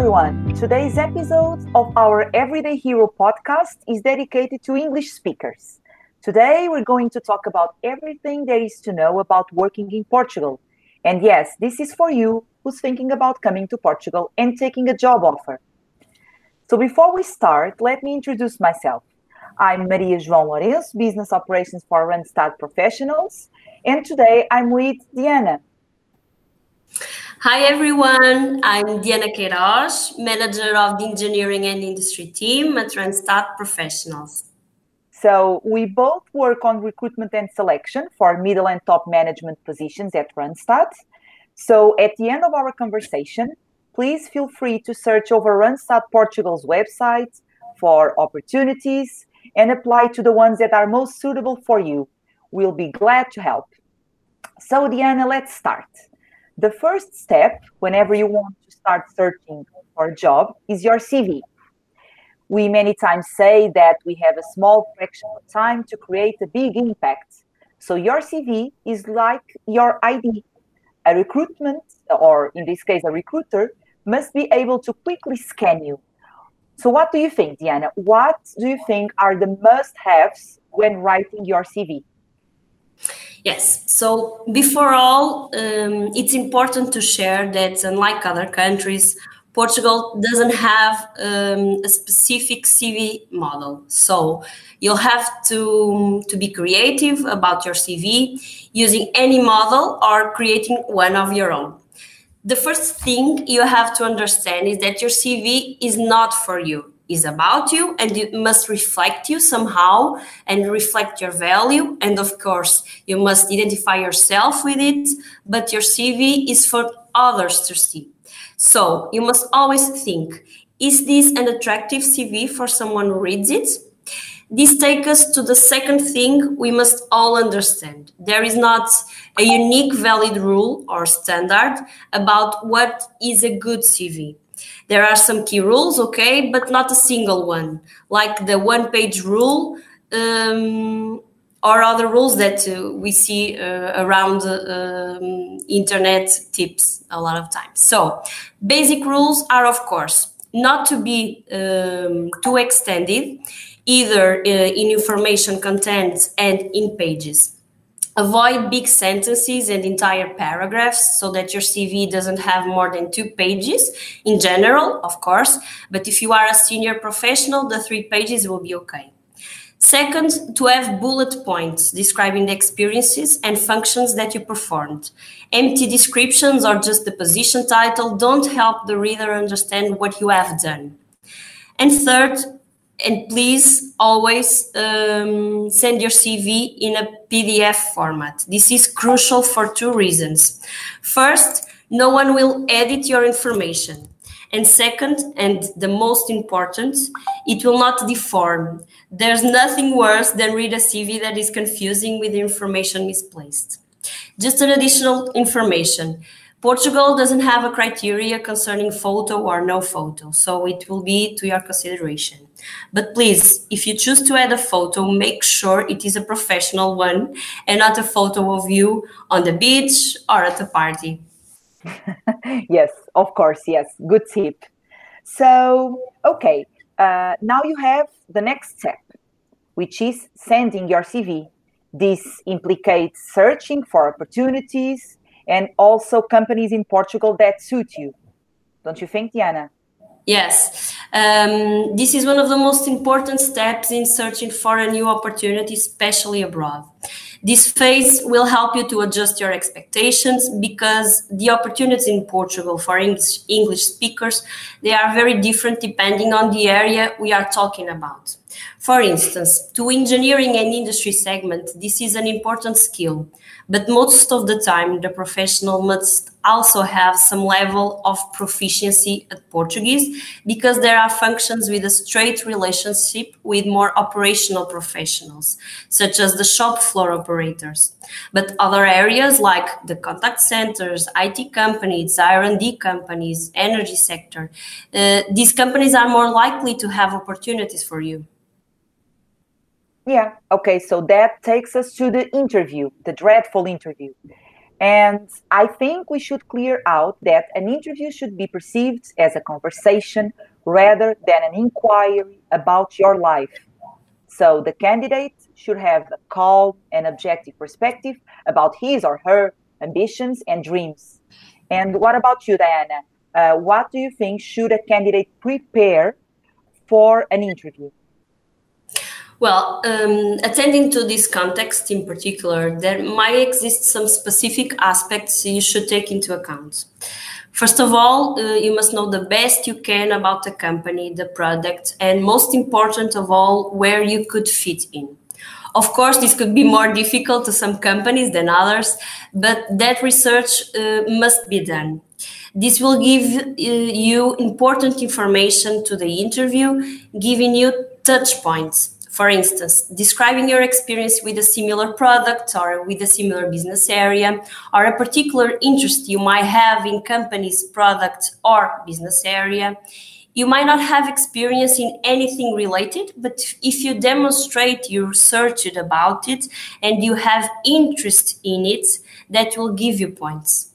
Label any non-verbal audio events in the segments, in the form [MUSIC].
everyone. Today's episode of our Everyday Hero podcast is dedicated to English speakers. Today, we're going to talk about everything there is to know about working in Portugal. And yes, this is for you who's thinking about coming to Portugal and taking a job offer. So, before we start, let me introduce myself. I'm Maria João Lourenço, Business Operations for Randstad Professionals, and today I'm with Diana. Hi everyone, I'm Diana Queiroz, manager of the engineering and industry team at Randstad Professionals. So we both work on recruitment and selection for middle and top management positions at Randstad. So at the end of our conversation, please feel free to search over Randstad Portugal's website for opportunities and apply to the ones that are most suitable for you. We'll be glad to help. So Diana, let's start. The first step, whenever you want to start searching for a job, is your CV. We many times say that we have a small fraction of time to create a big impact. So your CV is like your ID. A recruitment, or in this case, a recruiter, must be able to quickly scan you. So, what do you think, Diana? What do you think are the must haves when writing your CV? Yes. So before all, um, it's important to share that unlike other countries, Portugal doesn't have um, a specific CV model. So you'll have to, to be creative about your CV using any model or creating one of your own. The first thing you have to understand is that your CV is not for you is about you and it must reflect you somehow and reflect your value. And of course you must identify yourself with it but your cv is for others to see. So you must always think is this an attractive cv for someone who reads it? This takes us to the second thing we must all understand. There is not a unique valid rule or standard about what is a good cv there are some key rules, okay, but not a single one, like the one page rule um, or other rules that uh, we see uh, around um, internet tips a lot of times. So, basic rules are, of course, not to be um, too extended, either uh, in information content and in pages avoid big sentences and entire paragraphs so that your CV doesn't have more than two pages in general, of course. But if you are a senior professional, the three pages will be okay. Second, to have bullet points describing the experiences and functions that you performed. Empty descriptions or just the position title don't help the reader understand what you have done. And third, and please always um, send your CV in a PDF format. This is crucial for two reasons. First, no one will edit your information. And second, and the most important, it will not deform. There's nothing worse than read a CV that is confusing with information misplaced. Just an additional information. Portugal doesn't have a criteria concerning photo or no photo, so it will be to your consideration. But please, if you choose to add a photo, make sure it is a professional one and not a photo of you on the beach or at a party. [LAUGHS] yes, of course, yes. Good tip. So, okay, uh, now you have the next step, which is sending your CV. This implicates searching for opportunities and also companies in Portugal that suit you. Don't you think, Diana? Yes, um, this is one of the most important steps in searching for a new opportunity, especially abroad. This phase will help you to adjust your expectations because the opportunities in Portugal for English, English speakers they are very different depending on the area we are talking about. For instance, to engineering and industry segment, this is an important skill but most of the time the professional must also have some level of proficiency at Portuguese because there are functions with a straight relationship with more operational professionals, such as the shop floor operators. But other areas like the contact centers, IT companies, R&D companies, energy sector, uh, these companies are more likely to have opportunities for you. Yeah. Okay. So that takes us to the interview, the dreadful interview. And I think we should clear out that an interview should be perceived as a conversation rather than an inquiry about your life. So the candidate should have a calm and objective perspective about his or her ambitions and dreams. And what about you, Diana? Uh, what do you think should a candidate prepare for an interview? Well, um, attending to this context in particular, there might exist some specific aspects you should take into account. First of all, uh, you must know the best you can about the company, the product, and most important of all, where you could fit in. Of course, this could be more difficult to some companies than others, but that research uh, must be done. This will give uh, you important information to the interview, giving you touch points for instance, describing your experience with a similar product or with a similar business area or a particular interest you might have in company's product or business area. You might not have experience in anything related, but if you demonstrate you researched about it and you have interest in it, that will give you points.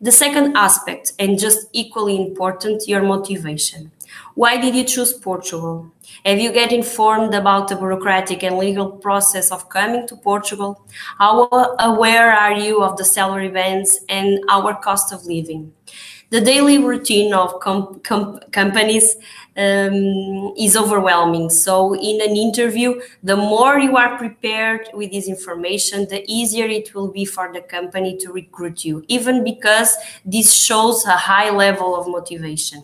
The second aspect, and just equally important, your motivation. Why did you choose Portugal? Have you get informed about the bureaucratic and legal process of coming to Portugal? How aware are you of the salary bands and our cost of living? The daily routine of com com companies um, is overwhelming. So, in an interview, the more you are prepared with this information, the easier it will be for the company to recruit you, even because this shows a high level of motivation.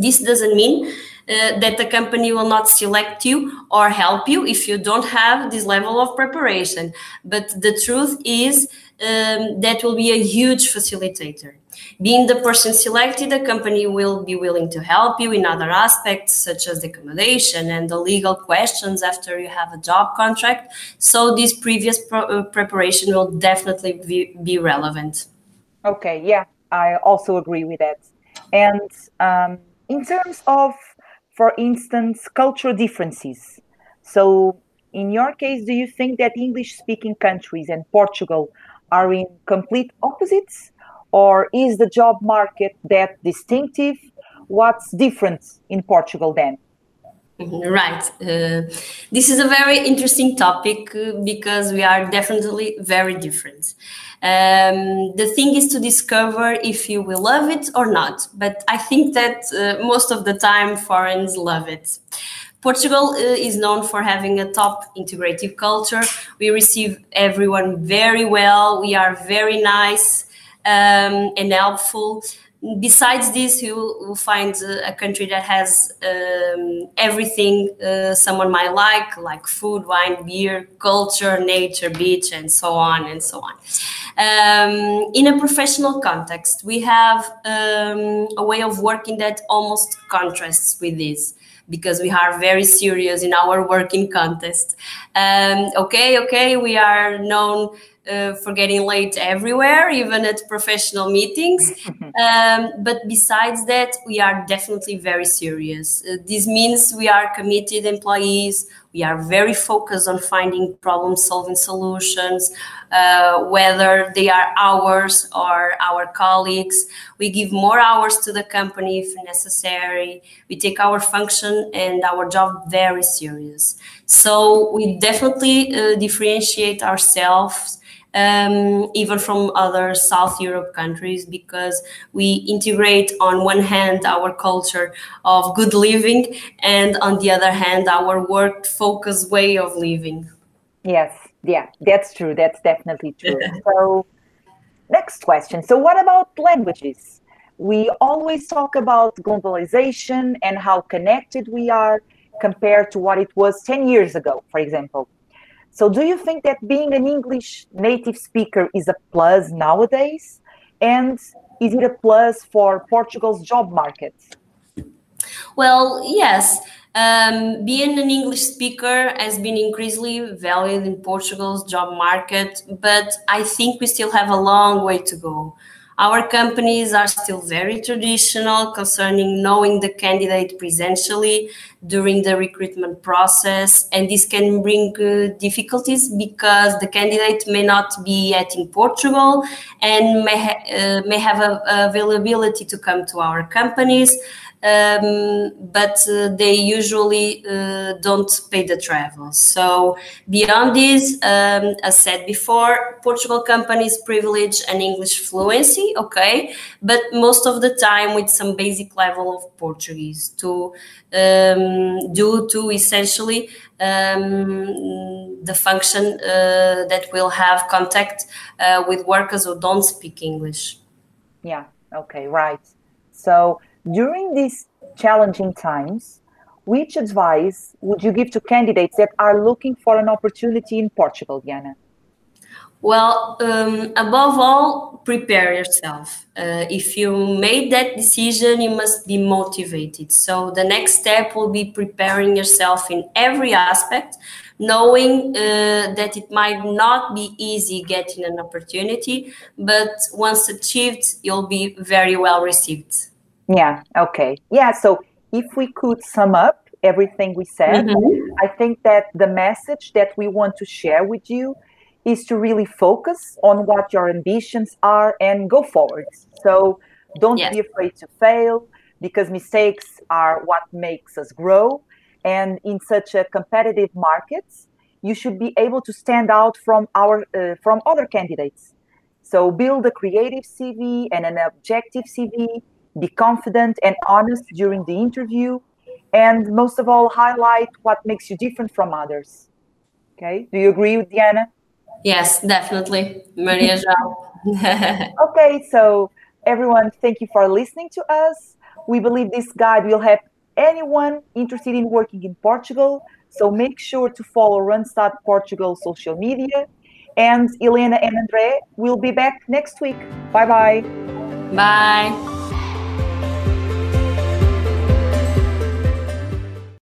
This doesn't mean uh, that the company will not select you or help you if you don't have this level of preparation. But the truth is um, that will be a huge facilitator. Being the person selected, the company will be willing to help you in other aspects, such as the accommodation and the legal questions after you have a job contract. So, this previous uh, preparation will definitely be, be relevant. Okay, yeah, I also agree with that. And um, in terms of, for instance, cultural differences. So, in your case, do you think that English speaking countries and Portugal are in complete opposites? Or is the job market that distinctive? What's different in Portugal then? Mm-hmm, right. Uh, this is a very interesting topic uh, because we are definitely very different. Um, the thing is to discover if you will love it or not. But I think that uh, most of the time foreigners love it. Portugal uh, is known for having a top integrative culture. We receive everyone very well. We are very nice um, and helpful besides this, you will find a country that has um, everything uh, someone might like, like food, wine, beer, culture, nature, beach, and so on and so on. Um, in a professional context, we have um, a way of working that almost contrasts with this because we are very serious in our working context. Um, okay, okay, we are known uh, for getting late everywhere, even at professional meetings. [LAUGHS] um, but besides that, we are definitely very serious. Uh, this means we are committed employees. We are very focused on finding problem solving solutions, uh, whether they are ours or our colleagues. We give more hours to the company if necessary. We take our function and our job very serious. So we definitely uh, differentiate ourselves um, even from other South Europe countries, because we integrate on one hand our culture of good living, and on the other hand our work focused way of living. Yes, yeah, that's true. That's definitely true. [LAUGHS] so, next question. So, what about languages? We always talk about globalization and how connected we are compared to what it was 10 years ago, for example. So, do you think that being an English native speaker is a plus nowadays? And is it a plus for Portugal's job market? Well, yes. Um, being an English speaker has been increasingly valued in Portugal's job market, but I think we still have a long way to go. Our companies are still very traditional concerning knowing the candidate presentially during the recruitment process, and this can bring uh, difficulties because the candidate may not be yet in Portugal and may, ha- uh, may have a, availability to come to our companies um, but uh, they usually uh, don't pay the travel. So beyond this, um, as said before, Portugal companies privilege an English fluency, okay, but most of the time with some basic level of Portuguese to um, to essentially um, the function uh, that will have contact uh, with workers who don't speak English. Yeah. Okay. Right. So during these challenging times, which advice would you give to candidates that are looking for an opportunity in Portugal, Diana? Well, um, above all, prepare yourself. Uh, if you made that decision, you must be motivated. So the next step will be preparing yourself in every aspect, knowing uh, that it might not be easy getting an opportunity, but once achieved, you'll be very well received. Yeah, okay. Yeah, so if we could sum up everything we said, mm-hmm. I think that the message that we want to share with you is to really focus on what your ambitions are and go forward. So don't yes. be afraid to fail because mistakes are what makes us grow. And in such a competitive market, you should be able to stand out from our uh, from other candidates. So build a creative CV and an objective CV be confident and honest during the interview, and most of all, highlight what makes you different from others. Okay, do you agree with Diana? Yes, definitely, Maria [LAUGHS] João. [LAUGHS] okay, so everyone, thank you for listening to us. We believe this guide will help anyone interested in working in Portugal. So make sure to follow Randstad Portugal social media. And Elena and Andre will be back next week. Bye-bye. Bye.